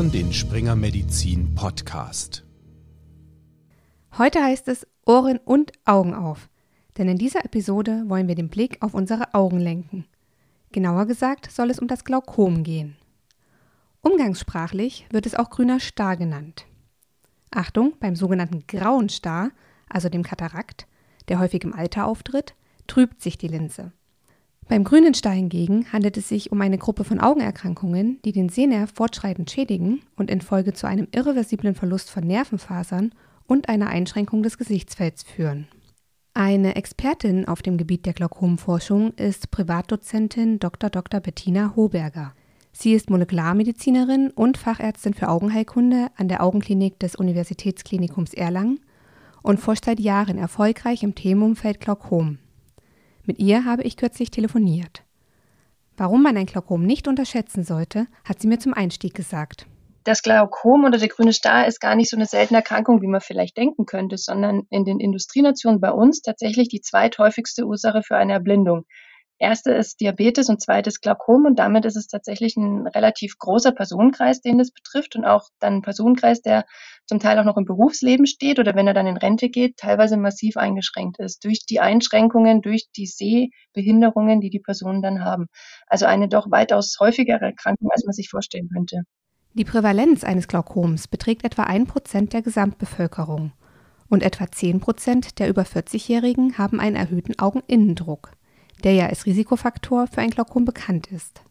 hören den Springer Medizin Podcast. Heute heißt es Ohren und Augen auf, denn in dieser Episode wollen wir den Blick auf unsere Augen lenken. Genauer gesagt soll es um das Glaukom gehen. Umgangssprachlich wird es auch grüner Star genannt. Achtung, beim sogenannten grauen Star, also dem Katarakt, der häufig im Alter auftritt, trübt sich die Linse. Beim grünen Star hingegen handelt es sich um eine Gruppe von Augenerkrankungen, die den Sehnerv fortschreitend schädigen und infolge zu einem irreversiblen Verlust von Nervenfasern und einer Einschränkung des Gesichtsfelds führen. Eine Expertin auf dem Gebiet der Glaukomforschung ist Privatdozentin Dr. Dr. Bettina Hoberger. Sie ist Molekularmedizinerin und Fachärztin für Augenheilkunde an der Augenklinik des Universitätsklinikums Erlangen und forscht seit Jahren erfolgreich im Themenumfeld Glaukom. Mit ihr habe ich kürzlich telefoniert. Warum man ein Glaukom nicht unterschätzen sollte, hat sie mir zum Einstieg gesagt. Das Glaukom oder der grüne Star ist gar nicht so eine seltene Erkrankung, wie man vielleicht denken könnte, sondern in den Industrienationen bei uns tatsächlich die zweithäufigste Ursache für eine Erblindung. Erste ist Diabetes und zweites Glaukom und damit ist es tatsächlich ein relativ großer Personenkreis, den das betrifft und auch dann ein Personenkreis, der zum Teil auch noch im Berufsleben steht oder wenn er dann in Rente geht, teilweise massiv eingeschränkt ist durch die Einschränkungen, durch die Sehbehinderungen, die die Personen dann haben. Also eine doch weitaus häufigere Erkrankung, als man sich vorstellen könnte. Die Prävalenz eines Glaukoms beträgt etwa ein Prozent der Gesamtbevölkerung und etwa zehn Prozent der über 40-Jährigen haben einen erhöhten Augeninnendruck der ja als Risikofaktor für ein Glaukom bekannt ist.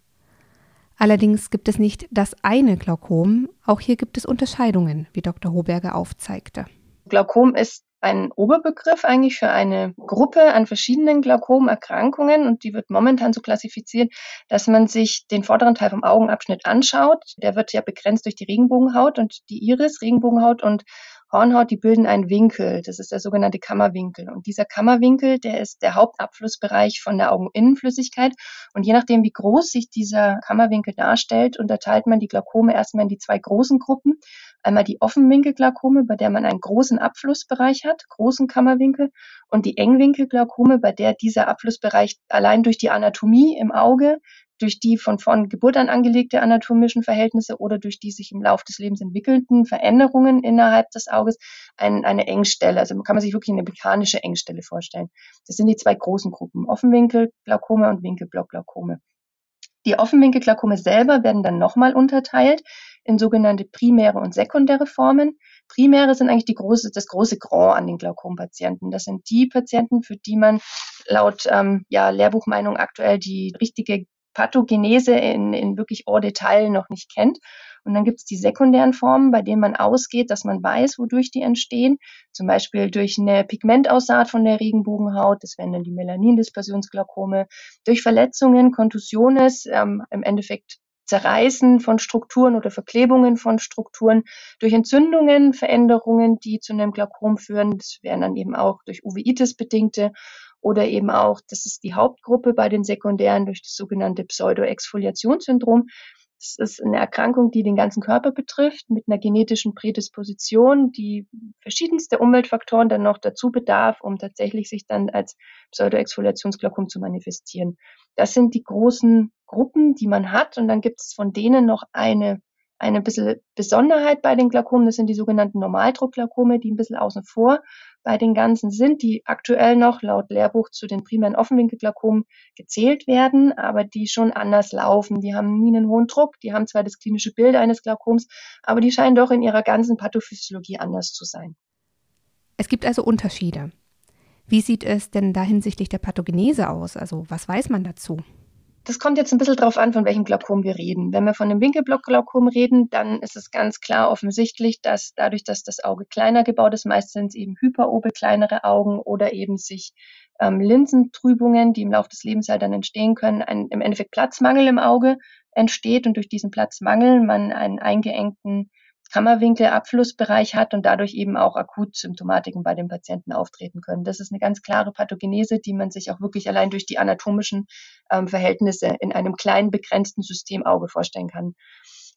Allerdings gibt es nicht das eine Glaukom, auch hier gibt es Unterscheidungen, wie Dr. Hoberger aufzeigte. Glaukom ist ein Oberbegriff eigentlich für eine Gruppe an verschiedenen Glaukomerkrankungen und die wird momentan so klassifiziert, dass man sich den vorderen Teil vom Augenabschnitt anschaut. Der wird ja begrenzt durch die Regenbogenhaut und die Iris, Regenbogenhaut und Hornhaut, die bilden einen Winkel. Das ist der sogenannte Kammerwinkel. Und dieser Kammerwinkel, der ist der Hauptabflussbereich von der Augeninnenflüssigkeit. Und je nachdem, wie groß sich dieser Kammerwinkel darstellt, unterteilt man die Glaukome erstmal in die zwei großen Gruppen. Einmal die Offenwinkelglaukome, bei der man einen großen Abflussbereich hat, großen Kammerwinkel, und die Engwinkelglaukome, bei der dieser Abflussbereich allein durch die Anatomie im Auge durch die von, von Geburt an angelegte anatomischen Verhältnisse oder durch die sich im Laufe des Lebens entwickelnden Veränderungen innerhalb des Auges ein, eine Engstelle. Also kann man sich wirklich eine mechanische Engstelle vorstellen. Das sind die zwei großen Gruppen, Offenwinkelglaukome und Winkelblockglaukome. Die Offenwinkelglaukome selber werden dann nochmal unterteilt in sogenannte primäre und sekundäre Formen. Primäre sind eigentlich die große, das große Grand an den Glaukompatienten. Das sind die Patienten, für die man laut ähm, ja, Lehrbuchmeinung aktuell die richtige Pathogenese in, in wirklich en Detail noch nicht kennt. Und dann gibt es die sekundären Formen, bei denen man ausgeht, dass man weiß, wodurch die entstehen. Zum Beispiel durch eine Pigmentaussaat von der Regenbogenhaut, das wären dann die Melanindispersionsglaukome, durch Verletzungen, Kontusiones, ähm, im Endeffekt Zerreißen von Strukturen oder Verklebungen von Strukturen, durch Entzündungen, Veränderungen, die zu einem Glaukom führen. Das wären dann eben auch durch Uveitis bedingte oder eben auch, das ist die Hauptgruppe bei den Sekundären durch das sogenannte Pseudoexfoliationssyndrom. Das ist eine Erkrankung, die den ganzen Körper betrifft, mit einer genetischen Prädisposition, die verschiedenste Umweltfaktoren dann noch dazu bedarf, um tatsächlich sich dann als Pseudoexfoliationsglaukom zu manifestieren. Das sind die großen Gruppen, die man hat. Und dann gibt es von denen noch eine eine bisschen Besonderheit bei den Glaukomen, das sind die sogenannten Normaldruckglaukome, die ein bisschen außen vor bei den ganzen sind, die aktuell noch laut Lehrbuch zu den primären Offenwinkelglaukomen gezählt werden, aber die schon anders laufen. Die haben nie einen hohen Druck, die haben zwar das klinische Bild eines Glaukoms, aber die scheinen doch in ihrer ganzen Pathophysiologie anders zu sein. Es gibt also Unterschiede. Wie sieht es denn da hinsichtlich der Pathogenese aus? Also was weiß man dazu? Das kommt jetzt ein bisschen drauf an, von welchem Glaukom wir reden. Wenn wir von einem Winkelblockglaukom reden, dann ist es ganz klar offensichtlich, dass dadurch, dass das Auge kleiner gebaut ist, meist sind es eben hyperope kleinere Augen oder eben sich ähm, Linsentrübungen, die im Laufe des Lebens halt dann entstehen können, ein, im Endeffekt Platzmangel im Auge entsteht und durch diesen Platzmangel man einen eingeengten Kammerwinkelabflussbereich hat und dadurch eben auch akut Symptomatiken bei den Patienten auftreten können. Das ist eine ganz klare Pathogenese, die man sich auch wirklich allein durch die anatomischen ähm, Verhältnisse in einem kleinen begrenzten Systemauge vorstellen kann.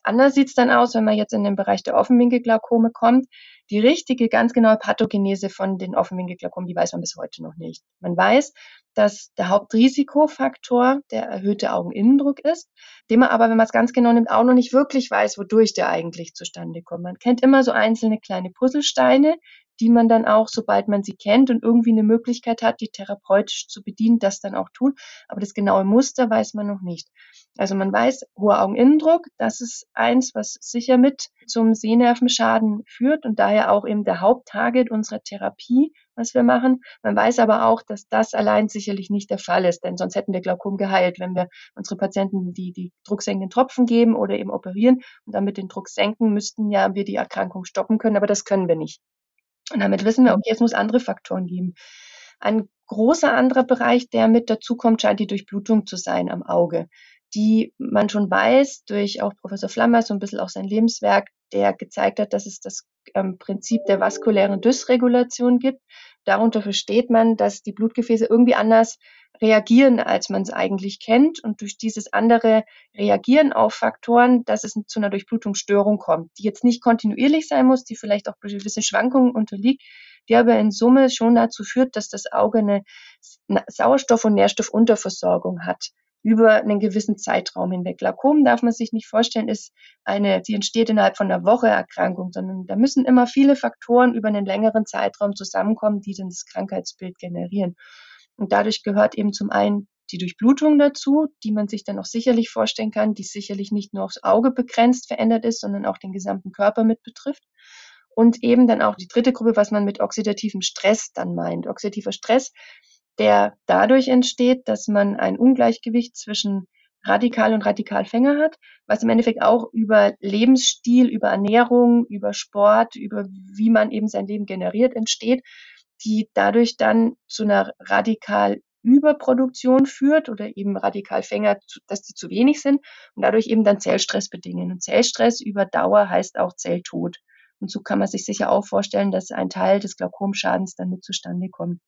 Anders sieht es dann aus, wenn man jetzt in den Bereich der Offenwinkelglaukome kommt. Die richtige, ganz genaue Pathogenese von den Offenwinkelglaukomen, die weiß man bis heute noch nicht. Man weiß, dass der Hauptrisikofaktor der erhöhte Augeninnendruck ist, den man aber, wenn man es ganz genau nimmt, auch noch nicht wirklich weiß, wodurch der eigentlich zustande kommt. Man kennt immer so einzelne kleine Puzzlesteine, die man dann auch, sobald man sie kennt und irgendwie eine Möglichkeit hat, die therapeutisch zu bedienen, das dann auch tut. Aber das genaue Muster weiß man noch nicht. Also man weiß, hoher Augeninnendruck, das ist eins, was sicher mit zum Sehnervenschaden führt und daher auch eben der Haupttarget unserer Therapie, was wir machen. Man weiß aber auch, dass das allein sicherlich nicht der Fall ist, denn sonst hätten wir Glaukom geheilt, wenn wir unsere Patienten die, die drucksenkenden Tropfen geben oder eben operieren und damit den Druck senken, müssten ja wir die Erkrankung stoppen können, aber das können wir nicht. Und damit wissen wir, okay, es muss andere Faktoren geben. Ein großer anderer Bereich, der mit dazukommt, scheint die Durchblutung zu sein am Auge, die man schon weiß durch auch Professor Flammer, so ein bisschen auch sein Lebenswerk, der gezeigt hat, dass es das ähm, Prinzip der vaskulären Dysregulation gibt. Darunter versteht man, dass die Blutgefäße irgendwie anders reagieren, als man es eigentlich kennt. Und durch dieses andere Reagieren auf Faktoren, dass es zu einer Durchblutungsstörung kommt, die jetzt nicht kontinuierlich sein muss, die vielleicht auch gewisse Schwankungen unterliegt, die aber in Summe schon dazu führt, dass das Auge eine Sauerstoff- und Nährstoffunterversorgung hat über einen gewissen Zeitraum hinweg. Glaukom darf man sich nicht vorstellen, ist eine, die entsteht innerhalb von einer Woche Erkrankung, sondern da müssen immer viele Faktoren über einen längeren Zeitraum zusammenkommen, die dann das Krankheitsbild generieren. Und dadurch gehört eben zum einen die Durchblutung dazu, die man sich dann auch sicherlich vorstellen kann, die sicherlich nicht nur aufs Auge begrenzt verändert ist, sondern auch den gesamten Körper mit betrifft. Und eben dann auch die dritte Gruppe, was man mit oxidativem Stress dann meint. Oxidativer Stress der dadurch entsteht, dass man ein Ungleichgewicht zwischen Radikal und Radikalfänger hat, was im Endeffekt auch über Lebensstil, über Ernährung, über Sport, über wie man eben sein Leben generiert, entsteht, die dadurch dann zu einer radikal Überproduktion führt oder eben Radikalfänger, dass die zu wenig sind und dadurch eben dann Zellstress bedingen. Und Zellstress über Dauer heißt auch Zelltod. Und so kann man sich sicher auch vorstellen, dass ein Teil des Glaukomschadens dann mit zustande kommt.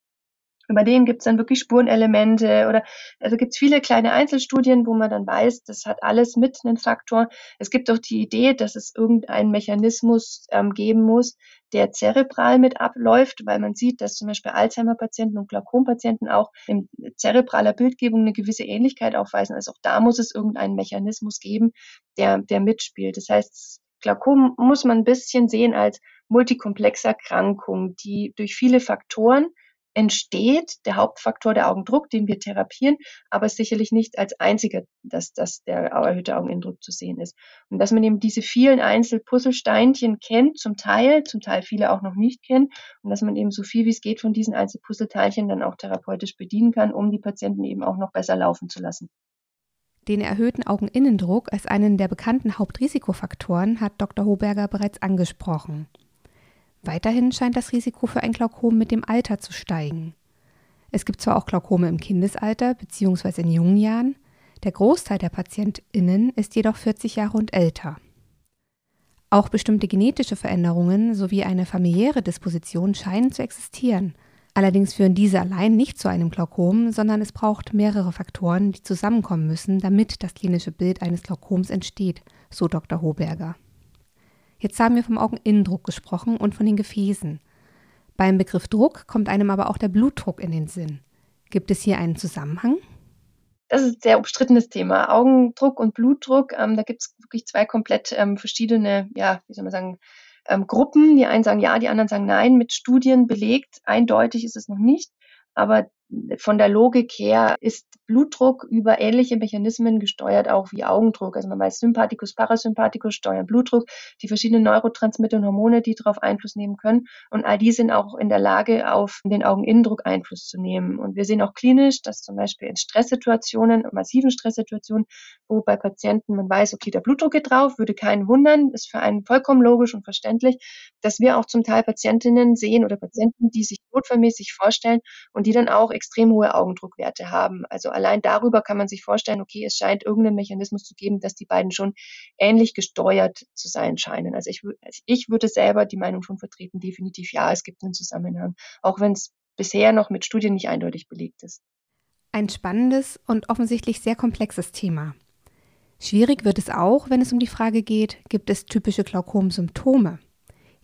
Über den gibt es dann wirklich Spurenelemente oder also gibt es viele kleine Einzelstudien, wo man dann weiß, das hat alles mit einen Faktor. Es gibt auch die Idee, dass es irgendeinen Mechanismus ähm, geben muss, der zerebral mit abläuft, weil man sieht, dass zum Beispiel Alzheimer-Patienten und Glaukom-Patienten auch in zerebraler Bildgebung eine gewisse Ähnlichkeit aufweisen. Also auch da muss es irgendeinen Mechanismus geben, der, der mitspielt. Das heißt, Glaukom muss man ein bisschen sehen als multikomplexe Erkrankung, die durch viele Faktoren entsteht, der Hauptfaktor der Augendruck, den wir therapieren, aber sicherlich nicht als einziger, dass, dass der erhöhte Augeninnendruck zu sehen ist. Und dass man eben diese vielen Einzelpuzzlesteinchen kennt, zum Teil, zum Teil viele auch noch nicht kennen, und dass man eben so viel wie es geht von diesen Einzelpuzzleteilchen dann auch therapeutisch bedienen kann, um die Patienten eben auch noch besser laufen zu lassen. Den erhöhten Augeninnendruck als einen der bekannten Hauptrisikofaktoren hat Dr. Hoberger bereits angesprochen. Weiterhin scheint das Risiko für ein Glaukom mit dem Alter zu steigen. Es gibt zwar auch Glaukome im Kindesalter bzw. in jungen Jahren, der Großteil der PatientInnen ist jedoch 40 Jahre und älter. Auch bestimmte genetische Veränderungen sowie eine familiäre Disposition scheinen zu existieren. Allerdings führen diese allein nicht zu einem Glaukom, sondern es braucht mehrere Faktoren, die zusammenkommen müssen, damit das klinische Bild eines Glaukoms entsteht, so Dr. Hoberger. Jetzt haben wir vom Augeninnendruck gesprochen und von den Gefäßen. Beim Begriff Druck kommt einem aber auch der Blutdruck in den Sinn. Gibt es hier einen Zusammenhang? Das ist ein sehr umstrittenes Thema. Augendruck und Blutdruck, ähm, da gibt es wirklich zwei komplett ähm, verschiedene, ja, wie soll man sagen, ähm, Gruppen. Die einen sagen ja, die anderen sagen nein. Mit Studien belegt, eindeutig ist es noch nicht. Aber von der Logik her ist Blutdruck über ähnliche Mechanismen gesteuert, auch wie Augendruck. Also man weiß, Sympathikus, Parasympathikus steuern Blutdruck, die verschiedenen Neurotransmitter und Hormone, die darauf Einfluss nehmen können. Und all die sind auch in der Lage, auf den Augeninnendruck Einfluss zu nehmen. Und wir sehen auch klinisch, dass zum Beispiel in Stresssituationen, massiven Stresssituationen, wo bei Patienten man weiß, okay, der Blutdruck geht drauf, würde keinen wundern, ist für einen vollkommen logisch und verständlich, dass wir auch zum Teil Patientinnen sehen oder Patienten, die sich notfallmäßig vorstellen und die dann auch extrem hohe Augendruckwerte haben. Also allein darüber kann man sich vorstellen, okay, es scheint irgendeinen Mechanismus zu geben, dass die beiden schon ähnlich gesteuert zu sein scheinen. Also ich, also ich würde selber die Meinung schon vertreten, definitiv ja, es gibt einen Zusammenhang, auch wenn es bisher noch mit Studien nicht eindeutig belegt ist. Ein spannendes und offensichtlich sehr komplexes Thema. Schwierig wird es auch, wenn es um die Frage geht, gibt es typische Glaukomsymptome?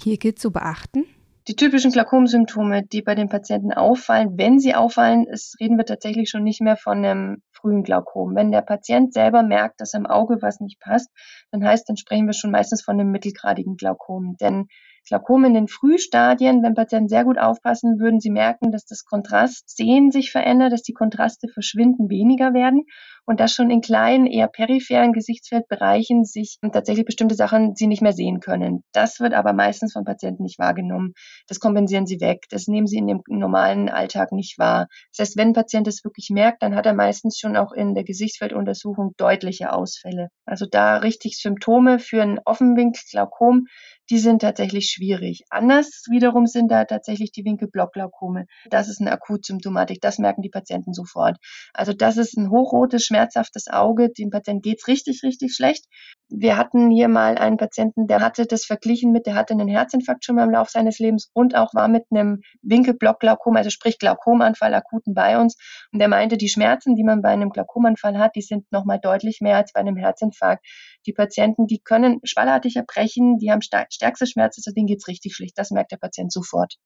Hier gilt zu beachten, die typischen Glaukomsymptome, die bei den Patienten auffallen, wenn sie auffallen, ist, reden wir tatsächlich schon nicht mehr von einem frühen Glaukom. Wenn der Patient selber merkt, dass im Auge was nicht passt, dann heißt, dann sprechen wir schon meistens von einem mittelgradigen Glaukom. Denn Glaukom in den Frühstadien, wenn Patienten sehr gut aufpassen, würden sie merken, dass das Kontrastsehen sich verändert, dass die Kontraste verschwinden, weniger werden und dass schon in kleinen, eher peripheren Gesichtsfeldbereichen sich tatsächlich bestimmte Sachen sie nicht mehr sehen können. Das wird aber meistens von Patienten nicht wahrgenommen. Das kompensieren sie weg. Das nehmen sie in dem normalen Alltag nicht wahr. Das heißt, wenn ein Patient es wirklich merkt, dann hat er meistens schon auch in der Gesichtsfelduntersuchung deutliche Ausfälle. Also da richtig Symptome für ein Offenwinkelglaukom die sind tatsächlich schwierig. Anders wiederum sind da tatsächlich die Winkelblockglaukome. Das ist eine Akutsymptomatik, das merken die Patienten sofort. Also das ist ein hochrotes, schmerzhaftes Auge, dem Patienten geht's richtig, richtig schlecht. Wir hatten hier mal einen Patienten, der hatte das verglichen mit, der hatte einen Herzinfarkt schon mal im Laufe seines Lebens und auch war mit einem Winkelblockglaukom, also sprich Glaukomanfall akuten bei uns. Und der meinte, die Schmerzen, die man bei einem Glaukomanfall hat, die sind nochmal deutlich mehr als bei einem Herzinfarkt. Die Patienten, die können schwallartig erbrechen, die haben stärkste Schmerzen, also denen geht's richtig schlecht. Das merkt der Patient sofort.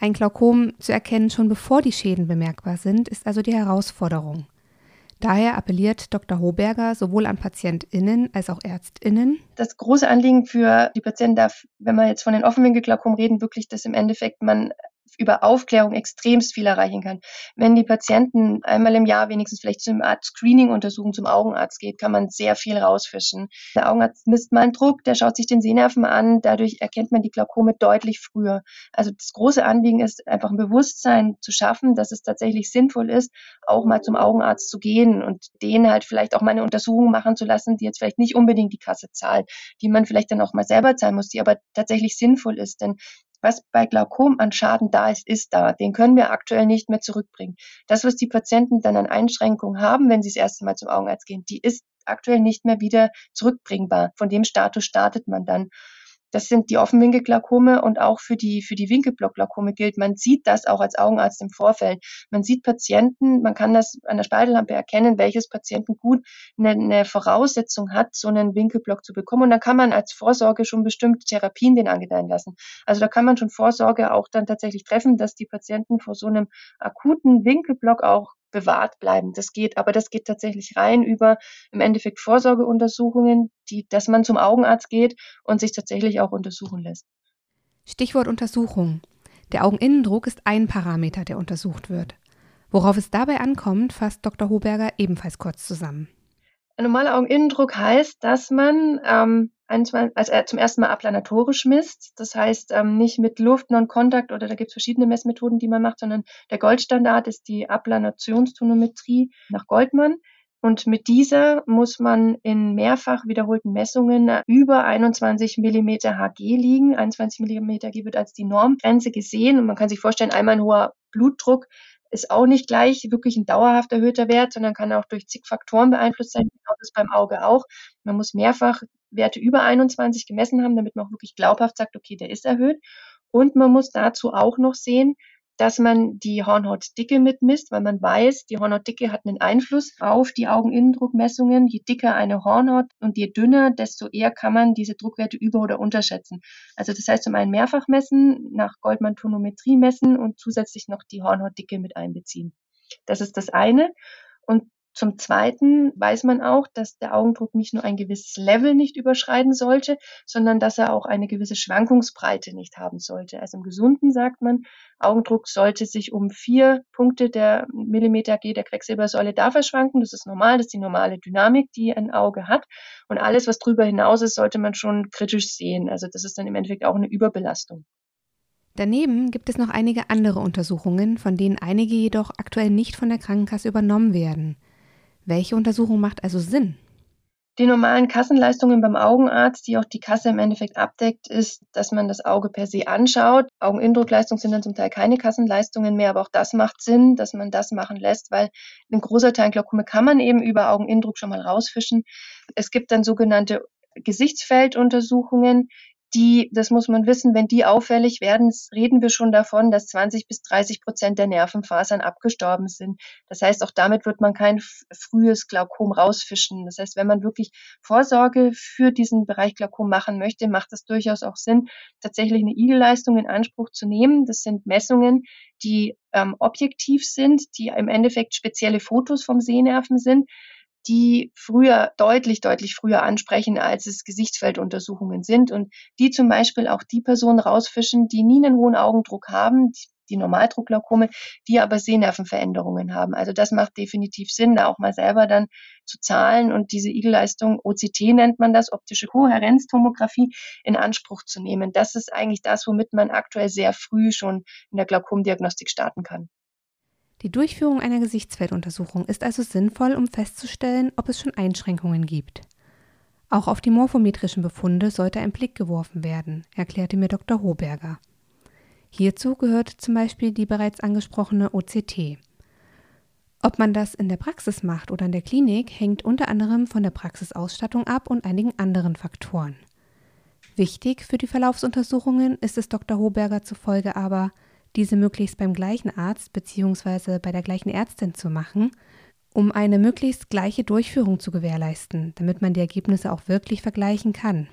Ein Glaukom zu erkennen, schon bevor die Schäden bemerkbar sind, ist also die Herausforderung. Daher appelliert Dr. Hoberger sowohl an PatientInnen als auch ÄrztInnen. Das große Anliegen für die Patienten darf, wenn wir jetzt von den Offenwinkelglaukom reden, wirklich, dass im Endeffekt man über Aufklärung extremst viel erreichen kann. Wenn die Patienten einmal im Jahr wenigstens vielleicht zum Art Screening-Untersuchung zum Augenarzt geht, kann man sehr viel rausfischen. Der Augenarzt misst mal einen Druck, der schaut sich den Sehnerven an, dadurch erkennt man die Glaukome deutlich früher. Also das große Anliegen ist einfach ein Bewusstsein zu schaffen, dass es tatsächlich sinnvoll ist, auch mal zum Augenarzt zu gehen und den halt vielleicht auch mal eine Untersuchung machen zu lassen, die jetzt vielleicht nicht unbedingt die Kasse zahlt, die man vielleicht dann auch mal selber zahlen muss, die aber tatsächlich sinnvoll ist. Denn was bei Glaukom an Schaden da ist, ist da. Den können wir aktuell nicht mehr zurückbringen. Das, was die Patienten dann an Einschränkungen haben, wenn sie das erste Mal zum Augenarzt gehen, die ist aktuell nicht mehr wieder zurückbringbar. Von dem Status startet man dann. Das sind die Offenwinkelglaukome und auch für die, für die Winkelblockglaukome gilt, man sieht das auch als Augenarzt im Vorfeld. Man sieht Patienten, man kann das an der Speidellampe erkennen, welches Patienten gut eine, eine Voraussetzung hat, so einen Winkelblock zu bekommen. Und dann kann man als Vorsorge schon bestimmte Therapien den angedeihen lassen. Also da kann man schon Vorsorge auch dann tatsächlich treffen, dass die Patienten vor so einem akuten Winkelblock auch bewahrt bleiben. Das geht, aber das geht tatsächlich rein über im Endeffekt Vorsorgeuntersuchungen, die, dass man zum Augenarzt geht und sich tatsächlich auch untersuchen lässt. Stichwort Untersuchung. Der Augeninnendruck ist ein Parameter, der untersucht wird. Worauf es dabei ankommt, fasst Dr. Hoberger ebenfalls kurz zusammen. Ein normaler Augeninnendruck heißt, dass man ähm, also er zum ersten Mal aplanatorisch misst. Das heißt ähm, nicht mit Luft, Non-Contact oder da gibt es verschiedene Messmethoden, die man macht, sondern der Goldstandard ist die Aplanationstonometrie nach Goldmann. Und mit dieser muss man in mehrfach wiederholten Messungen über 21 mm Hg liegen. 21 mm Hg wird als die Normgrenze gesehen und man kann sich vorstellen, einmal ein hoher Blutdruck ist auch nicht gleich wirklich ein dauerhaft erhöhter Wert, sondern kann auch durch zig Faktoren beeinflusst sein. Genau das beim Auge auch. Man muss mehrfach Werte über 21 gemessen haben, damit man auch wirklich glaubhaft sagt, okay, der ist erhöht. Und man muss dazu auch noch sehen, dass man die Hornhautdicke mitmisst, weil man weiß, die Hornhautdicke hat einen Einfluss auf die Augeninnendruckmessungen. Je dicker eine Hornhaut und je dünner, desto eher kann man diese Druckwerte über- oder unterschätzen. Also das heißt zum einen mehrfach messen, nach Goldmann-Tonometrie messen und zusätzlich noch die Hornhautdicke mit einbeziehen. Das ist das eine. Und zum Zweiten weiß man auch, dass der Augendruck nicht nur ein gewisses Level nicht überschreiten sollte, sondern dass er auch eine gewisse Schwankungsbreite nicht haben sollte. Also im Gesunden sagt man, Augendruck sollte sich um vier Punkte der Millimeter G der Quecksilbersäule da verschwanken. Das ist normal, das ist die normale Dynamik, die ein Auge hat. Und alles, was drüber hinaus ist, sollte man schon kritisch sehen. Also das ist dann im Endeffekt auch eine Überbelastung. Daneben gibt es noch einige andere Untersuchungen, von denen einige jedoch aktuell nicht von der Krankenkasse übernommen werden. Welche Untersuchung macht also Sinn? Die normalen Kassenleistungen beim Augenarzt, die auch die Kasse im Endeffekt abdeckt, ist, dass man das Auge per se anschaut. Augeninnendruckleistungen sind dann zum Teil keine Kassenleistungen mehr, aber auch das macht Sinn, dass man das machen lässt, weil ein großer Teil Glaukome kann man eben über Augeninnendruck schon mal rausfischen. Es gibt dann sogenannte Gesichtsfelduntersuchungen, die, das muss man wissen, wenn die auffällig werden, reden wir schon davon, dass 20 bis 30 Prozent der Nervenfasern abgestorben sind. Das heißt, auch damit wird man kein frühes Glaukom rausfischen. Das heißt, wenn man wirklich Vorsorge für diesen Bereich Glaukom machen möchte, macht es durchaus auch Sinn, tatsächlich eine Igelleistung in Anspruch zu nehmen. Das sind Messungen, die ähm, objektiv sind, die im Endeffekt spezielle Fotos vom Sehnerven sind die früher, deutlich, deutlich früher ansprechen, als es Gesichtsfelduntersuchungen sind und die zum Beispiel auch die Personen rausfischen, die nie einen hohen Augendruck haben, die Normaldruckglaukome, die aber Sehnervenveränderungen haben. Also das macht definitiv Sinn, da auch mal selber dann zu zahlen und diese Igelleistung, OCT nennt man das, optische Kohärenztomographie, in Anspruch zu nehmen. Das ist eigentlich das, womit man aktuell sehr früh schon in der Glaukomdiagnostik starten kann. Die Durchführung einer Gesichtsfelduntersuchung ist also sinnvoll, um festzustellen, ob es schon Einschränkungen gibt. Auch auf die morphometrischen Befunde sollte ein Blick geworfen werden, erklärte mir Dr. Hoberger. Hierzu gehört zum Beispiel die bereits angesprochene OCT. Ob man das in der Praxis macht oder in der Klinik, hängt unter anderem von der Praxisausstattung ab und einigen anderen Faktoren. Wichtig für die Verlaufsuntersuchungen ist es Dr. Hoberger zufolge aber, diese möglichst beim gleichen Arzt bzw. bei der gleichen Ärztin zu machen, um eine möglichst gleiche Durchführung zu gewährleisten, damit man die Ergebnisse auch wirklich vergleichen kann.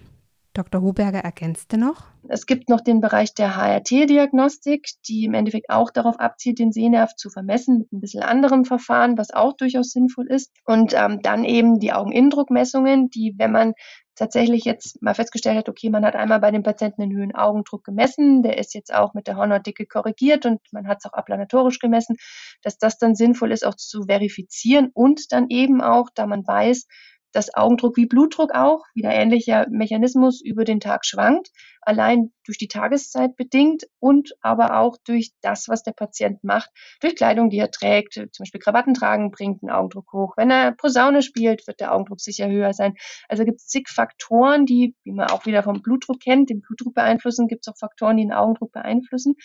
Dr. Hoberger ergänzte noch. Es gibt noch den Bereich der HRT-Diagnostik, die im Endeffekt auch darauf abzielt, den Sehnerv zu vermessen mit ein bisschen anderem Verfahren, was auch durchaus sinnvoll ist. Und ähm, dann eben die Augeninnendruckmessungen, die, wenn man tatsächlich jetzt mal festgestellt hat, okay, man hat einmal bei dem Patienten den höheren Augendruck gemessen, der ist jetzt auch mit der Hornhautdicke korrigiert und man hat es auch aplanatorisch gemessen, dass das dann sinnvoll ist, auch zu verifizieren und dann eben auch, da man weiß, dass Augendruck wie Blutdruck auch, wieder ähnlicher Mechanismus über den Tag schwankt, allein durch die Tageszeit bedingt und aber auch durch das, was der Patient macht, durch Kleidung, die er trägt, zum Beispiel Krawatten tragen, bringt den Augendruck hoch. Wenn er Posaune spielt, wird der Augendruck sicher höher sein. Also gibt es zig Faktoren, die, wie man auch wieder vom Blutdruck kennt, den Blutdruck beeinflussen, gibt es auch Faktoren, die den Augendruck beeinflussen.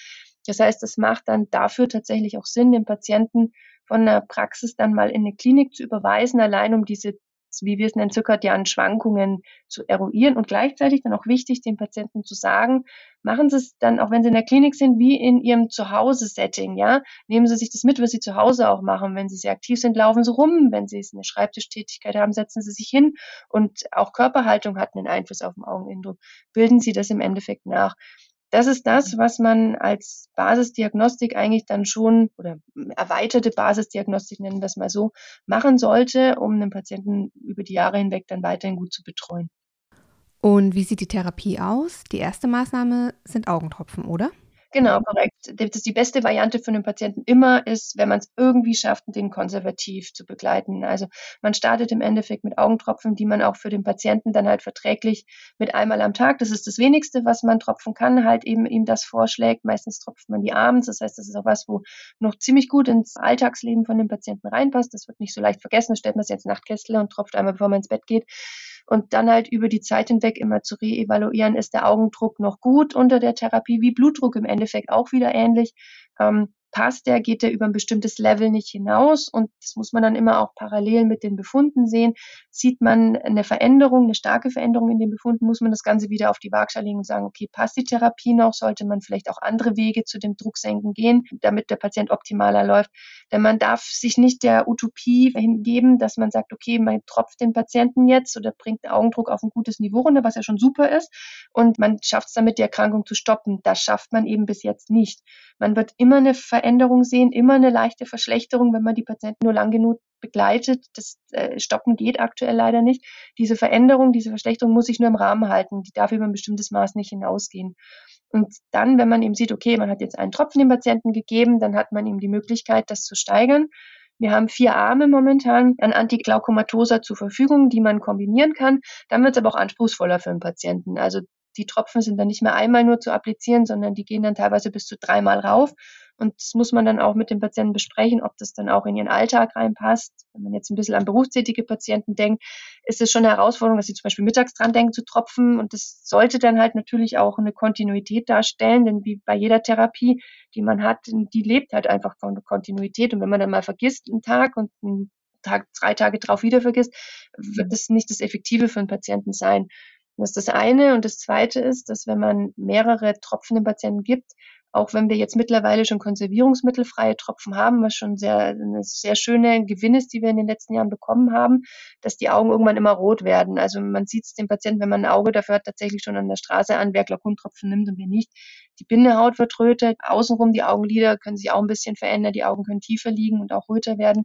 Das heißt, es macht dann dafür tatsächlich auch Sinn, den Patienten von der Praxis dann mal in eine Klinik zu überweisen, allein um diese wie wir es nennen, zirkadianen Schwankungen zu eruieren und gleichzeitig dann auch wichtig, den Patienten zu sagen, machen Sie es dann, auch wenn Sie in der Klinik sind, wie in Ihrem Zuhause-Setting, ja. Nehmen Sie sich das mit, was Sie zu Hause auch machen. Wenn Sie sehr aktiv sind, laufen Sie rum. Wenn Sie eine Schreibtischtätigkeit haben, setzen Sie sich hin. Und auch Körperhaltung hat einen Einfluss auf den Augeninnendruck. Bilden Sie das im Endeffekt nach. Das ist das, was man als Basisdiagnostik eigentlich dann schon oder erweiterte Basisdiagnostik nennen wir es mal so, machen sollte, um einen Patienten über die Jahre hinweg dann weiterhin gut zu betreuen. Und wie sieht die Therapie aus? Die erste Maßnahme sind Augentropfen, oder? Genau, korrekt. Das die beste Variante für den Patienten immer ist, wenn man es irgendwie schafft, den konservativ zu begleiten. Also man startet im Endeffekt mit Augentropfen, die man auch für den Patienten dann halt verträglich mit einmal am Tag, das ist das wenigste, was man tropfen kann, halt eben ihm das vorschlägt. Meistens tropft man die abends. Das heißt, das ist auch was, wo noch ziemlich gut ins Alltagsleben von dem Patienten reinpasst. Das wird nicht so leicht vergessen. Stellt man sich jetzt Nachtkästle und tropft einmal, bevor man ins Bett geht und dann halt über die Zeit hinweg immer zu reevaluieren, ist der Augendruck noch gut unter der Therapie, wie Blutdruck im Endeffekt auch wieder ähnlich. Ähm, passt der, geht der über ein bestimmtes Level nicht hinaus und das muss man dann immer auch parallel mit den Befunden sehen. Sieht man eine Veränderung, eine starke Veränderung in den Befunden, muss man das Ganze wieder auf die Waagschale legen und sagen, okay, passt die Therapie noch, sollte man vielleicht auch andere Wege zu dem Drucksenken gehen, damit der Patient optimaler läuft. Denn man darf sich nicht der Utopie hingeben, dass man sagt, okay, man tropft den Patienten jetzt oder bringt Augendruck auf ein gutes Niveau runter, was ja schon super ist, und man schafft es damit, die Erkrankung zu stoppen. Das schafft man eben bis jetzt nicht. Man wird immer eine Veränderung sehen, immer eine leichte Verschlechterung, wenn man die Patienten nur lang genug begleitet. Das äh, Stoppen geht aktuell leider nicht. Diese Veränderung, diese Verschlechterung muss sich nur im Rahmen halten. Die darf über ein bestimmtes Maß nicht hinausgehen. Und dann, wenn man eben sieht, okay, man hat jetzt einen Tropfen dem Patienten gegeben, dann hat man ihm die Möglichkeit, das zu steigern. Wir haben vier Arme momentan an Antiglaukomatosa zur Verfügung, die man kombinieren kann. Dann wird es aber auch anspruchsvoller für den Patienten. Also die Tropfen sind dann nicht mehr einmal nur zu applizieren, sondern die gehen dann teilweise bis zu dreimal rauf. Und das muss man dann auch mit den Patienten besprechen, ob das dann auch in ihren Alltag reinpasst. Wenn man jetzt ein bisschen an berufstätige Patienten denkt, ist es schon eine Herausforderung, dass sie zum Beispiel mittags dran denken zu tropfen. Und das sollte dann halt natürlich auch eine Kontinuität darstellen, denn wie bei jeder Therapie, die man hat, die lebt halt einfach von Kontinuität. Und wenn man dann mal vergisst einen Tag und einen Tag, drei Tage drauf wieder vergisst, wird das nicht das Effektive für einen Patienten sein. Das ist das eine. Und das zweite ist, dass wenn man mehrere Tropfen dem Patienten gibt, auch wenn wir jetzt mittlerweile schon konservierungsmittelfreie Tropfen haben, was schon sehr, eine sehr schöne Gewinn ist, die wir in den letzten Jahren bekommen haben, dass die Augen irgendwann immer rot werden. Also man sieht es dem Patienten, wenn man ein Auge dafür hat, tatsächlich schon an der Straße an, wer Glaukomtropfen nimmt und wer nicht. Die Bindehaut wird röter, außenrum die Augenlider können sich auch ein bisschen verändern, die Augen können tiefer liegen und auch röter werden.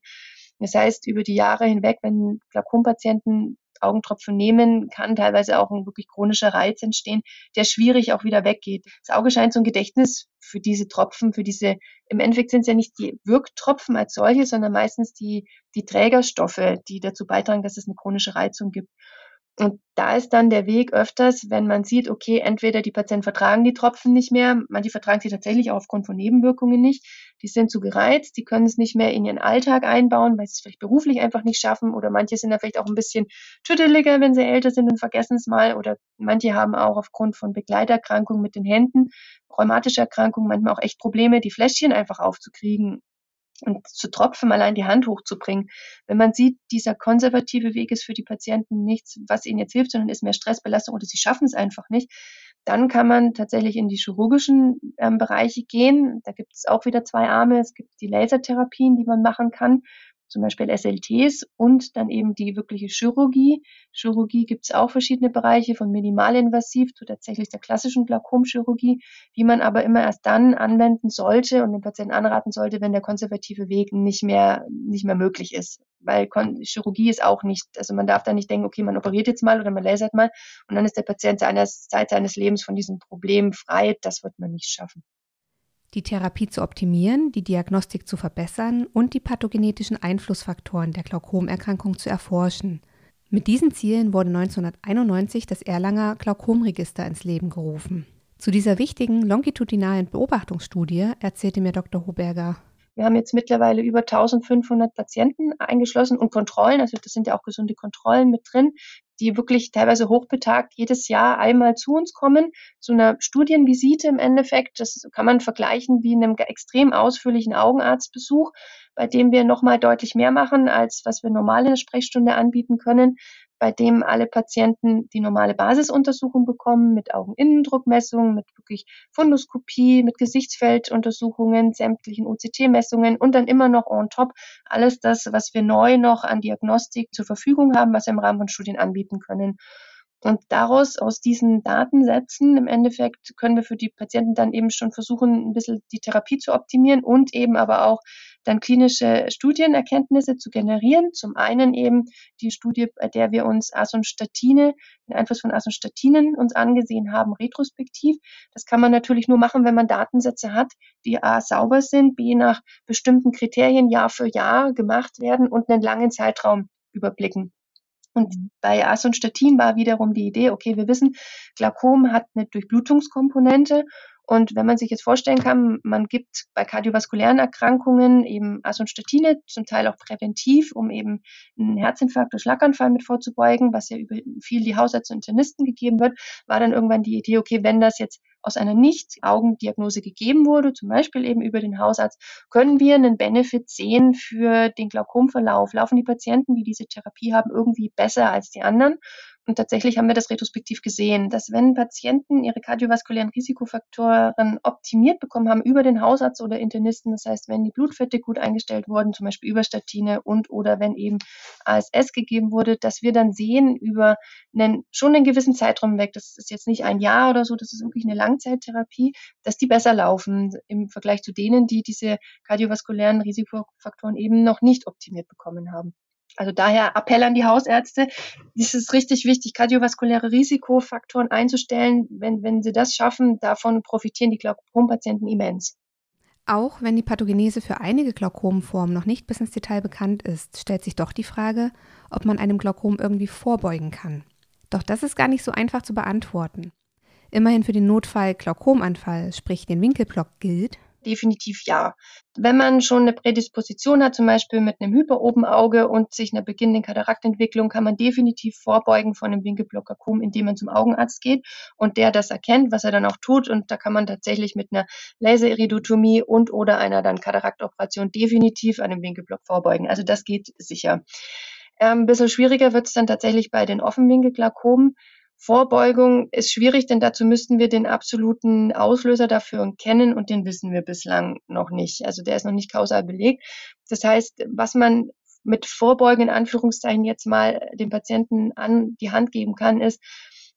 Das heißt, über die Jahre hinweg, wenn Glaukompatienten Augentropfen nehmen, kann teilweise auch ein wirklich chronischer Reiz entstehen, der schwierig auch wieder weggeht. Das Auge scheint so ein Gedächtnis für diese Tropfen, für diese, im Endeffekt sind es ja nicht die Wirktropfen als solche, sondern meistens die, die Trägerstoffe, die dazu beitragen, dass es eine chronische Reizung gibt. Und da ist dann der Weg öfters, wenn man sieht, okay, entweder die Patienten vertragen die Tropfen nicht mehr, manche vertragen sie tatsächlich auch aufgrund von Nebenwirkungen nicht, die sind zu gereizt, die können es nicht mehr in ihren Alltag einbauen, weil sie es vielleicht beruflich einfach nicht schaffen oder manche sind da vielleicht auch ein bisschen tüdeliger, wenn sie älter sind und vergessen es mal oder manche haben auch aufgrund von Begleiterkrankungen mit den Händen, rheumatische Erkrankungen manchmal auch echt Probleme, die Fläschchen einfach aufzukriegen und zu tropfen, allein die Hand hochzubringen. Wenn man sieht, dieser konservative Weg ist für die Patienten nichts, was ihnen jetzt hilft, sondern ist mehr Stressbelastung oder sie schaffen es einfach nicht, dann kann man tatsächlich in die chirurgischen ähm, Bereiche gehen. Da gibt es auch wieder zwei Arme. Es gibt die Lasertherapien, die man machen kann zum Beispiel SLTs und dann eben die wirkliche Chirurgie. Chirurgie gibt es auch verschiedene Bereiche, von minimalinvasiv zu tatsächlich der klassischen Glaukomchirurgie, die man aber immer erst dann anwenden sollte und den Patienten anraten sollte, wenn der konservative Weg nicht mehr, nicht mehr möglich ist. Weil Chirurgie ist auch nicht, also man darf da nicht denken, okay, man operiert jetzt mal oder man lasert mal und dann ist der Patient seiner Zeit seines Lebens von diesem Problem frei. Das wird man nicht schaffen die Therapie zu optimieren, die Diagnostik zu verbessern und die pathogenetischen Einflussfaktoren der Glaukomerkrankung zu erforschen. Mit diesen Zielen wurde 1991 das Erlanger Glaukomregister ins Leben gerufen. Zu dieser wichtigen longitudinalen Beobachtungsstudie erzählte mir Dr. Hoberger. Wir haben jetzt mittlerweile über 1500 Patienten eingeschlossen und Kontrollen, also das sind ja auch gesunde Kontrollen mit drin, die wirklich teilweise hochbetagt jedes Jahr einmal zu uns kommen, zu einer Studienvisite im Endeffekt. Das kann man vergleichen wie einem extrem ausführlichen Augenarztbesuch, bei dem wir nochmal deutlich mehr machen, als was wir normal in der Sprechstunde anbieten können bei dem alle Patienten die normale Basisuntersuchung bekommen mit Augeninnendruckmessungen, mit wirklich Fundoskopie, mit Gesichtsfelduntersuchungen, sämtlichen OCT-Messungen und dann immer noch on top alles das, was wir neu noch an Diagnostik zur Verfügung haben, was wir im Rahmen von Studien anbieten können. Und daraus, aus diesen Datensätzen im Endeffekt können wir für die Patienten dann eben schon versuchen, ein bisschen die Therapie zu optimieren und eben aber auch dann klinische Studienerkenntnisse zu generieren. Zum einen eben die Studie, bei der wir uns Asonstatine, den Einfluss von Asonstatinen uns angesehen haben, retrospektiv. Das kann man natürlich nur machen, wenn man Datensätze hat, die A sauber sind, B nach bestimmten Kriterien Jahr für Jahr gemacht werden und einen langen Zeitraum überblicken. Und bei Asonstatin war wiederum die Idee, okay, wir wissen, Glaukom hat eine Durchblutungskomponente und wenn man sich jetzt vorstellen kann, man gibt bei kardiovaskulären Erkrankungen eben Asonstatine, zum Teil auch präventiv, um eben einen Herzinfarkt oder Schlaganfall mit vorzubeugen, was ja über viel die Hausärzte und Internisten gegeben wird, war dann irgendwann die Idee, okay, wenn das jetzt aus einer Nicht-Augendiagnose gegeben wurde, zum Beispiel eben über den Hausarzt, können wir einen Benefit sehen für den Glaukomverlauf. Laufen die Patienten, die diese Therapie haben, irgendwie besser als die anderen? Und tatsächlich haben wir das retrospektiv gesehen, dass wenn Patienten ihre kardiovaskulären Risikofaktoren optimiert bekommen haben über den Hausarzt oder Internisten, das heißt, wenn die Blutfette gut eingestellt wurden, zum Beispiel über Statine und oder wenn eben ASS gegeben wurde, dass wir dann sehen über einen, schon einen gewissen Zeitraum weg, das ist jetzt nicht ein Jahr oder so, das ist wirklich eine Langzeittherapie, dass die besser laufen im Vergleich zu denen, die diese kardiovaskulären Risikofaktoren eben noch nicht optimiert bekommen haben. Also daher Appell an die Hausärzte. Es ist richtig wichtig, kardiovaskuläre Risikofaktoren einzustellen. Wenn, wenn sie das schaffen, davon profitieren die Glaukompatienten immens. Auch wenn die Pathogenese für einige Glaukomformen noch nicht bis ins Detail bekannt ist, stellt sich doch die Frage, ob man einem Glaukom irgendwie vorbeugen kann. Doch das ist gar nicht so einfach zu beantworten. Immerhin für den Notfall Glaukomanfall, sprich den Winkelblock, gilt, definitiv ja. Wenn man schon eine Prädisposition hat, zum Beispiel mit einem Hyperobenauge und sich einer beginnenden Kataraktentwicklung, kann man definitiv vorbeugen von einem Winkelblockerkom, indem man zum Augenarzt geht und der das erkennt, was er dann auch tut. Und da kann man tatsächlich mit einer Laseriridotomie und oder einer dann Kataraktoperation definitiv einem Winkelblock vorbeugen. Also das geht sicher. Ähm, ein bisschen schwieriger wird es dann tatsächlich bei den Offenwinkelglaukomen Vorbeugung ist schwierig, denn dazu müssten wir den absoluten Auslöser dafür kennen und den wissen wir bislang noch nicht. Also der ist noch nicht kausal belegt. Das heißt, was man mit Vorbeugen in Anführungszeichen jetzt mal dem Patienten an die Hand geben kann, ist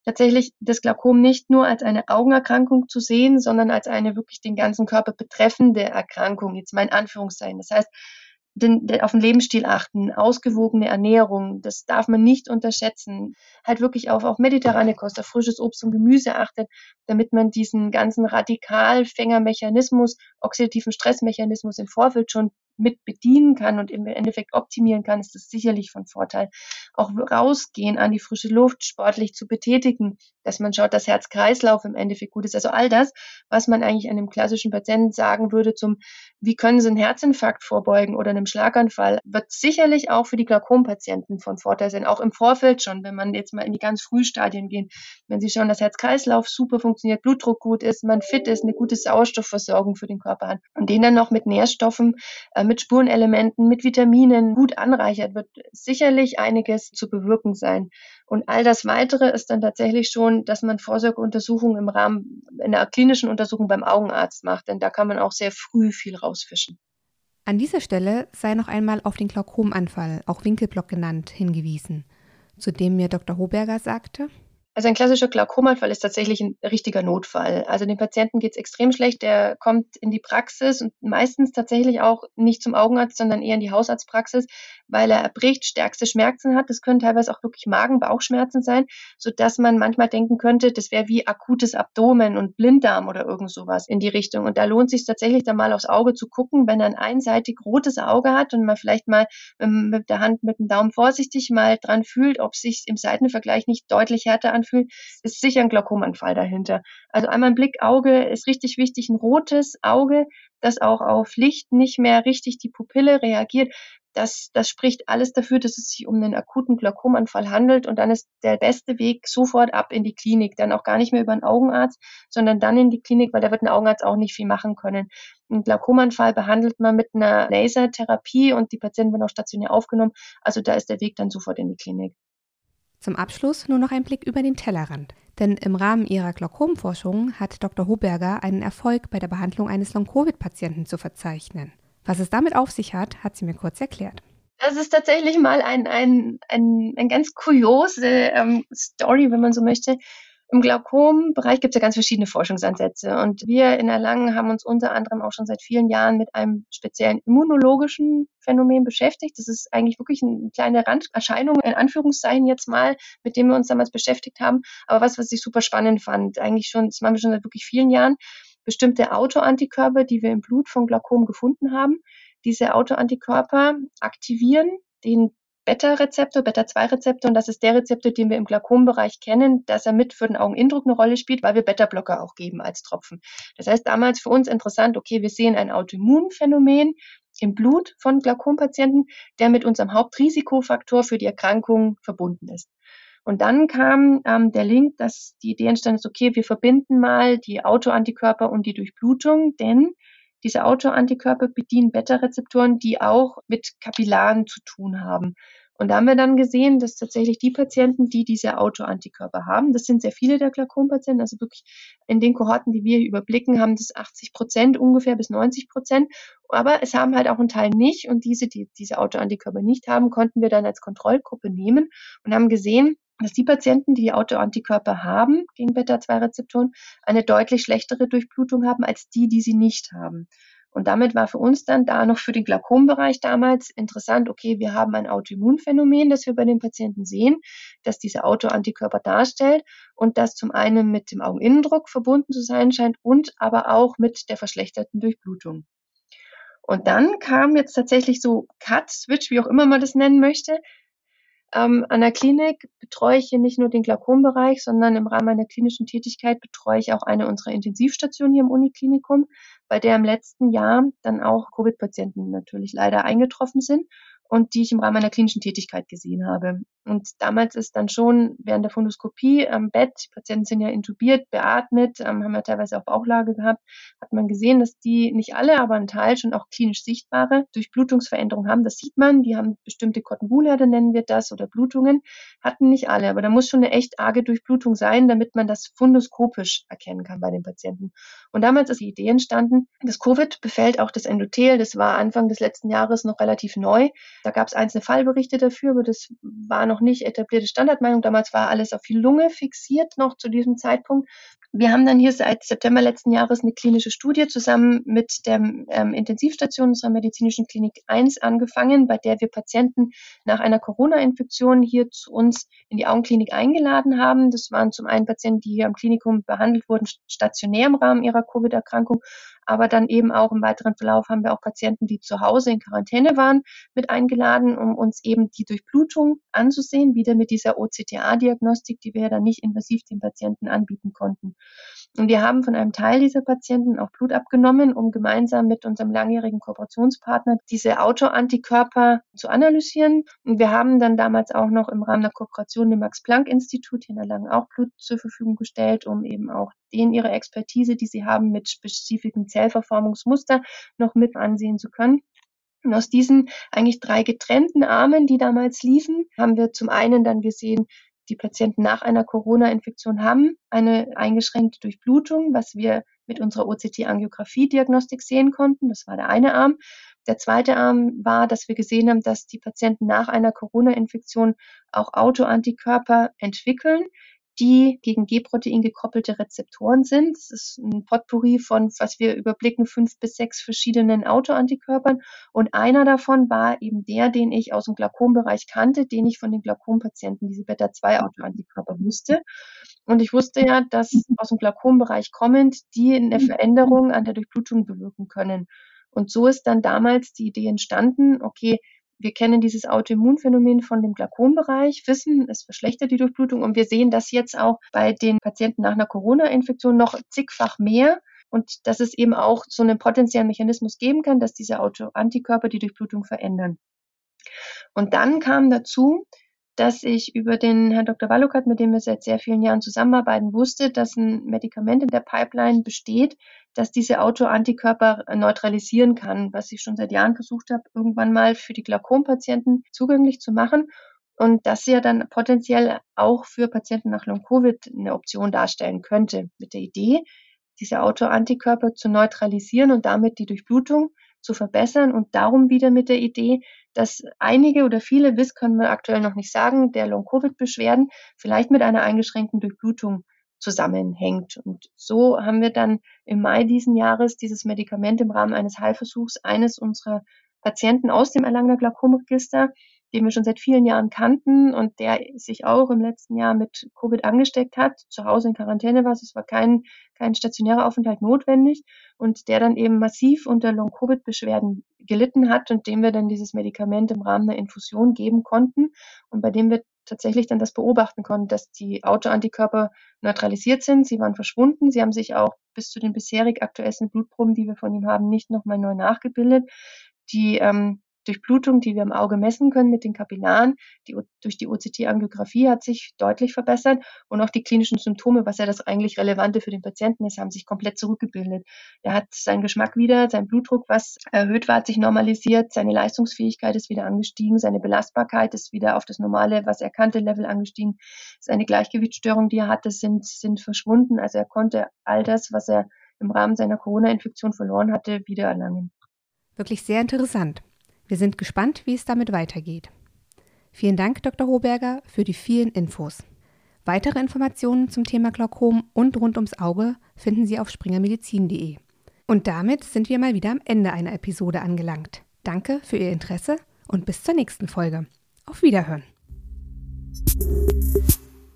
tatsächlich das Glaukom nicht nur als eine Augenerkrankung zu sehen, sondern als eine wirklich den ganzen Körper betreffende Erkrankung, jetzt mal in Anführungszeichen. Das heißt, den, den, auf den Lebensstil achten, ausgewogene Ernährung, das darf man nicht unterschätzen. Halt wirklich auf, auf mediterrane Kost, auf frisches Obst und Gemüse achtet, damit man diesen ganzen Radikalfängermechanismus, oxidativen Stressmechanismus im Vorfeld schon mit bedienen kann und im Endeffekt optimieren kann, ist das sicherlich von Vorteil. Auch rausgehen an die frische Luft, sportlich zu betätigen, dass man schaut, dass Herz-Kreislauf im Endeffekt gut ist. Also all das, was man eigentlich einem klassischen Patienten sagen würde zum, wie können Sie einen Herzinfarkt vorbeugen oder einem Schlaganfall, wird sicherlich auch für die Glaukompatienten von Vorteil sein, auch im Vorfeld schon, wenn man jetzt mal in die ganz Frühstadien gehen. Wenn Sie schauen, dass Herz-Kreislauf super funktioniert, Blutdruck gut ist, man fit ist, eine gute Sauerstoffversorgung für den Körper hat und den dann noch mit Nährstoffen äh, mit Spurenelementen, mit Vitaminen gut anreichert, wird sicherlich einiges zu bewirken sein. Und all das Weitere ist dann tatsächlich schon, dass man Vorsorgeuntersuchungen im Rahmen einer klinischen Untersuchung beim Augenarzt macht, denn da kann man auch sehr früh viel rausfischen. An dieser Stelle sei noch einmal auf den Glaukomanfall, auch Winkelblock genannt, hingewiesen, zu dem mir Dr. Hoberger sagte, also ein klassischer Glaukomanfall ist tatsächlich ein richtiger Notfall. Also dem Patienten geht es extrem schlecht, der kommt in die Praxis und meistens tatsächlich auch nicht zum Augenarzt, sondern eher in die Hausarztpraxis, weil er erbricht, stärkste Schmerzen hat. Das können teilweise auch wirklich Magen, Bauchschmerzen sein, sodass man manchmal denken könnte, das wäre wie akutes Abdomen und Blinddarm oder irgend sowas in die Richtung. Und da lohnt sich tatsächlich dann mal aufs Auge zu gucken, wenn er ein einseitig rotes Auge hat und man vielleicht mal mit der Hand mit dem Daumen vorsichtig mal dran fühlt, ob sich im Seitenvergleich nicht deutlich härter anfühlt anfühlt, ist sicher ein Glaukomanfall dahinter. Also einmal ein Blickauge ist richtig wichtig, ein rotes Auge, das auch auf Licht nicht mehr richtig die Pupille reagiert. Das, das spricht alles dafür, dass es sich um einen akuten Glaukomanfall handelt und dann ist der beste Weg sofort ab in die Klinik, dann auch gar nicht mehr über einen Augenarzt, sondern dann in die Klinik, weil da wird ein Augenarzt auch nicht viel machen können. Einen Glaukomanfall behandelt man mit einer Lasertherapie und die Patienten werden auch stationär aufgenommen. Also da ist der Weg dann sofort in die Klinik. Zum Abschluss nur noch ein Blick über den Tellerrand. Denn im Rahmen ihrer Glaukomforschung hat Dr. Hoberger einen Erfolg bei der Behandlung eines Long-Covid-Patienten zu verzeichnen. Was es damit auf sich hat, hat sie mir kurz erklärt. Das ist tatsächlich mal ein, ein, ein, ein ganz kuriose ähm, Story, wenn man so möchte. Im Glaukombereich gibt es ja ganz verschiedene Forschungsansätze und wir in Erlangen haben uns unter anderem auch schon seit vielen Jahren mit einem speziellen immunologischen Phänomen beschäftigt. Das ist eigentlich wirklich eine kleine Randerscheinung, in Anführungszeichen jetzt mal, mit dem wir uns damals beschäftigt haben. Aber was, was ich super spannend fand, eigentlich schon, das machen wir schon seit wirklich vielen Jahren, bestimmte Autoantikörper, die wir im Blut von Glaukom gefunden haben. Diese Autoantikörper aktivieren den Beta-Rezeptor, Beta-2-Rezeptor und das ist der Rezeptor, den wir im Glaukombereich kennen, dass er mit für den Augenindruck eine Rolle spielt, weil wir Beta-Blocker auch geben als Tropfen. Das heißt damals für uns interessant, okay, wir sehen ein Autoimmunphänomen im Blut von Glaukompatienten, der mit unserem Hauptrisikofaktor für die Erkrankung verbunden ist. Und dann kam ähm, der Link, dass die Idee entstanden ist, okay, wir verbinden mal die Autoantikörper und die Durchblutung, denn diese Autoantikörper bedienen Beta-Rezeptoren, die auch mit Kapillaren zu tun haben. Und da haben wir dann gesehen, dass tatsächlich die Patienten, die diese Autoantikörper haben, das sind sehr viele der Glaukompatienten, also wirklich in den Kohorten, die wir überblicken, haben das 80 Prozent ungefähr bis 90 Prozent. Aber es haben halt auch einen Teil nicht und diese, die diese Autoantikörper nicht haben, konnten wir dann als Kontrollgruppe nehmen und haben gesehen, dass die Patienten, die Autoantikörper haben gegen Beta-2-Rezeptoren, eine deutlich schlechtere Durchblutung haben als die, die sie nicht haben. Und damit war für uns dann da noch für den Glaukombereich damals interessant, okay, wir haben ein Autoimmunphänomen, das wir bei den Patienten sehen, das diese Autoantikörper darstellt und das zum einen mit dem Augeninnendruck verbunden zu sein scheint und aber auch mit der verschlechterten Durchblutung. Und dann kam jetzt tatsächlich so Cut, Switch, wie auch immer man das nennen möchte, ähm, an der Klinik betreue ich hier nicht nur den Glaukombereich, sondern im Rahmen meiner klinischen Tätigkeit betreue ich auch eine unserer Intensivstationen hier im Uniklinikum, bei der im letzten Jahr dann auch Covid-Patienten natürlich leider eingetroffen sind. Und die ich im Rahmen meiner klinischen Tätigkeit gesehen habe. Und damals ist dann schon während der Fundoskopie am Bett, die Patienten sind ja intubiert, beatmet, ähm, haben ja teilweise auch Bauchlage gehabt, hat man gesehen, dass die nicht alle, aber ein Teil schon auch klinisch sichtbare Durchblutungsveränderungen haben. Das sieht man, die haben bestimmte Kottenbuhlherde, nennen wir das, oder Blutungen, hatten nicht alle, aber da muss schon eine echt arge Durchblutung sein, damit man das fundoskopisch erkennen kann bei den Patienten. Und damals ist die Idee entstanden, das Covid befällt auch das Endothel, das war Anfang des letzten Jahres noch relativ neu. Da gab es einzelne Fallberichte dafür, aber das war noch nicht etablierte Standardmeinung. Damals war alles auf die Lunge fixiert noch zu diesem Zeitpunkt. Wir haben dann hier seit September letzten Jahres eine klinische Studie zusammen mit der ähm, Intensivstation unserer medizinischen Klinik 1 angefangen, bei der wir Patienten nach einer Corona-Infektion hier zu uns in die Augenklinik eingeladen haben. Das waren zum einen Patienten, die hier am Klinikum behandelt wurden, stationär im Rahmen ihrer Covid-Erkrankung, aber dann eben auch im weiteren Verlauf haben wir auch Patienten, die zu Hause in Quarantäne waren, mit eingeladen, um uns eben die Durchblutung anzusehen, wieder mit dieser OCTA-Diagnostik, die wir ja dann nicht invasiv den Patienten anbieten konnten. Und wir haben von einem Teil dieser Patienten auch Blut abgenommen, um gemeinsam mit unserem langjährigen Kooperationspartner diese Autoantikörper zu analysieren. Und wir haben dann damals auch noch im Rahmen der Kooperation dem Max-Planck-Institut hier in Erlangen auch Blut zur Verfügung gestellt, um eben auch denen ihre Expertise, die sie haben mit spezifischen Zellverformungsmuster, noch mit ansehen zu können. Und aus diesen eigentlich drei getrennten Armen, die damals liefen, haben wir zum einen dann gesehen, die Patienten nach einer Corona-Infektion haben eine eingeschränkte Durchblutung, was wir mit unserer OCT-Angiografie-Diagnostik sehen konnten. Das war der eine Arm. Der zweite Arm war, dass wir gesehen haben, dass die Patienten nach einer Corona-Infektion auch Autoantikörper entwickeln, die gegen G-Protein gekoppelte Rezeptoren sind. Das ist ein Potpourri von, was wir überblicken, fünf bis sechs verschiedenen Autoantikörpern. Und einer davon war eben der, den ich aus dem Glaukombereich kannte, den ich von den Glaukompatienten, diese Beta-2-Autoantikörper wusste. Und ich wusste ja, dass aus dem Glaukombereich kommend die eine Veränderung an der Durchblutung bewirken können. Und so ist dann damals die Idee entstanden, okay, wir kennen dieses Autoimmunphänomen von dem Glaukombereich, wissen, es verschlechtert die Durchblutung und wir sehen das jetzt auch bei den Patienten nach einer Corona-Infektion noch zigfach mehr und dass es eben auch so einen potenziellen Mechanismus geben kann, dass diese Autoantikörper die Durchblutung verändern. Und dann kam dazu, dass ich über den Herrn Dr. Wallukat, mit dem wir seit sehr vielen Jahren zusammenarbeiten, wusste, dass ein Medikament in der Pipeline besteht, das diese Autoantikörper neutralisieren kann, was ich schon seit Jahren versucht habe, irgendwann mal für die Glaukompatienten zugänglich zu machen und das ja dann potenziell auch für Patienten nach Long-Covid eine Option darstellen könnte, mit der Idee, diese Autoantikörper zu neutralisieren und damit die Durchblutung zu verbessern und darum wieder mit der Idee, dass einige oder viele, bis können wir aktuell noch nicht sagen, der Long-Covid-Beschwerden vielleicht mit einer eingeschränkten Durchblutung zusammenhängt. Und so haben wir dann im Mai diesen Jahres dieses Medikament im Rahmen eines Heilversuchs eines unserer Patienten aus dem Erlangener Glaukomregister den wir schon seit vielen Jahren kannten und der sich auch im letzten Jahr mit Covid angesteckt hat, zu Hause in Quarantäne war. Es war kein, kein stationärer Aufenthalt notwendig und der dann eben massiv unter Long-Covid-Beschwerden gelitten hat und dem wir dann dieses Medikament im Rahmen einer Infusion geben konnten und bei dem wir tatsächlich dann das beobachten konnten, dass die Autoantikörper neutralisiert sind. Sie waren verschwunden. Sie haben sich auch bis zu den bisherig aktuellsten Blutproben, die wir von ihm haben, nicht nochmal neu nachgebildet. Die ähm, Durchblutung, die wir im Auge messen können mit den Kapillaren, die, durch die OCT-Angiografie hat sich deutlich verbessert und auch die klinischen Symptome, was ja das eigentlich Relevante für den Patienten ist, haben sich komplett zurückgebildet. Er hat seinen Geschmack wieder, sein Blutdruck, was erhöht war, hat sich normalisiert, seine Leistungsfähigkeit ist wieder angestiegen, seine Belastbarkeit ist wieder auf das normale, was er kannte, Level angestiegen. Seine Gleichgewichtsstörungen, die er hatte, sind, sind verschwunden. Also er konnte all das, was er im Rahmen seiner Corona-Infektion verloren hatte, wiedererlangen. Wirklich sehr interessant. Wir sind gespannt, wie es damit weitergeht. Vielen Dank, Dr. Hoberger, für die vielen Infos. Weitere Informationen zum Thema Glaukom und rund ums Auge finden Sie auf springermedizin.de. Und damit sind wir mal wieder am Ende einer Episode angelangt. Danke für Ihr Interesse und bis zur nächsten Folge. Auf Wiederhören.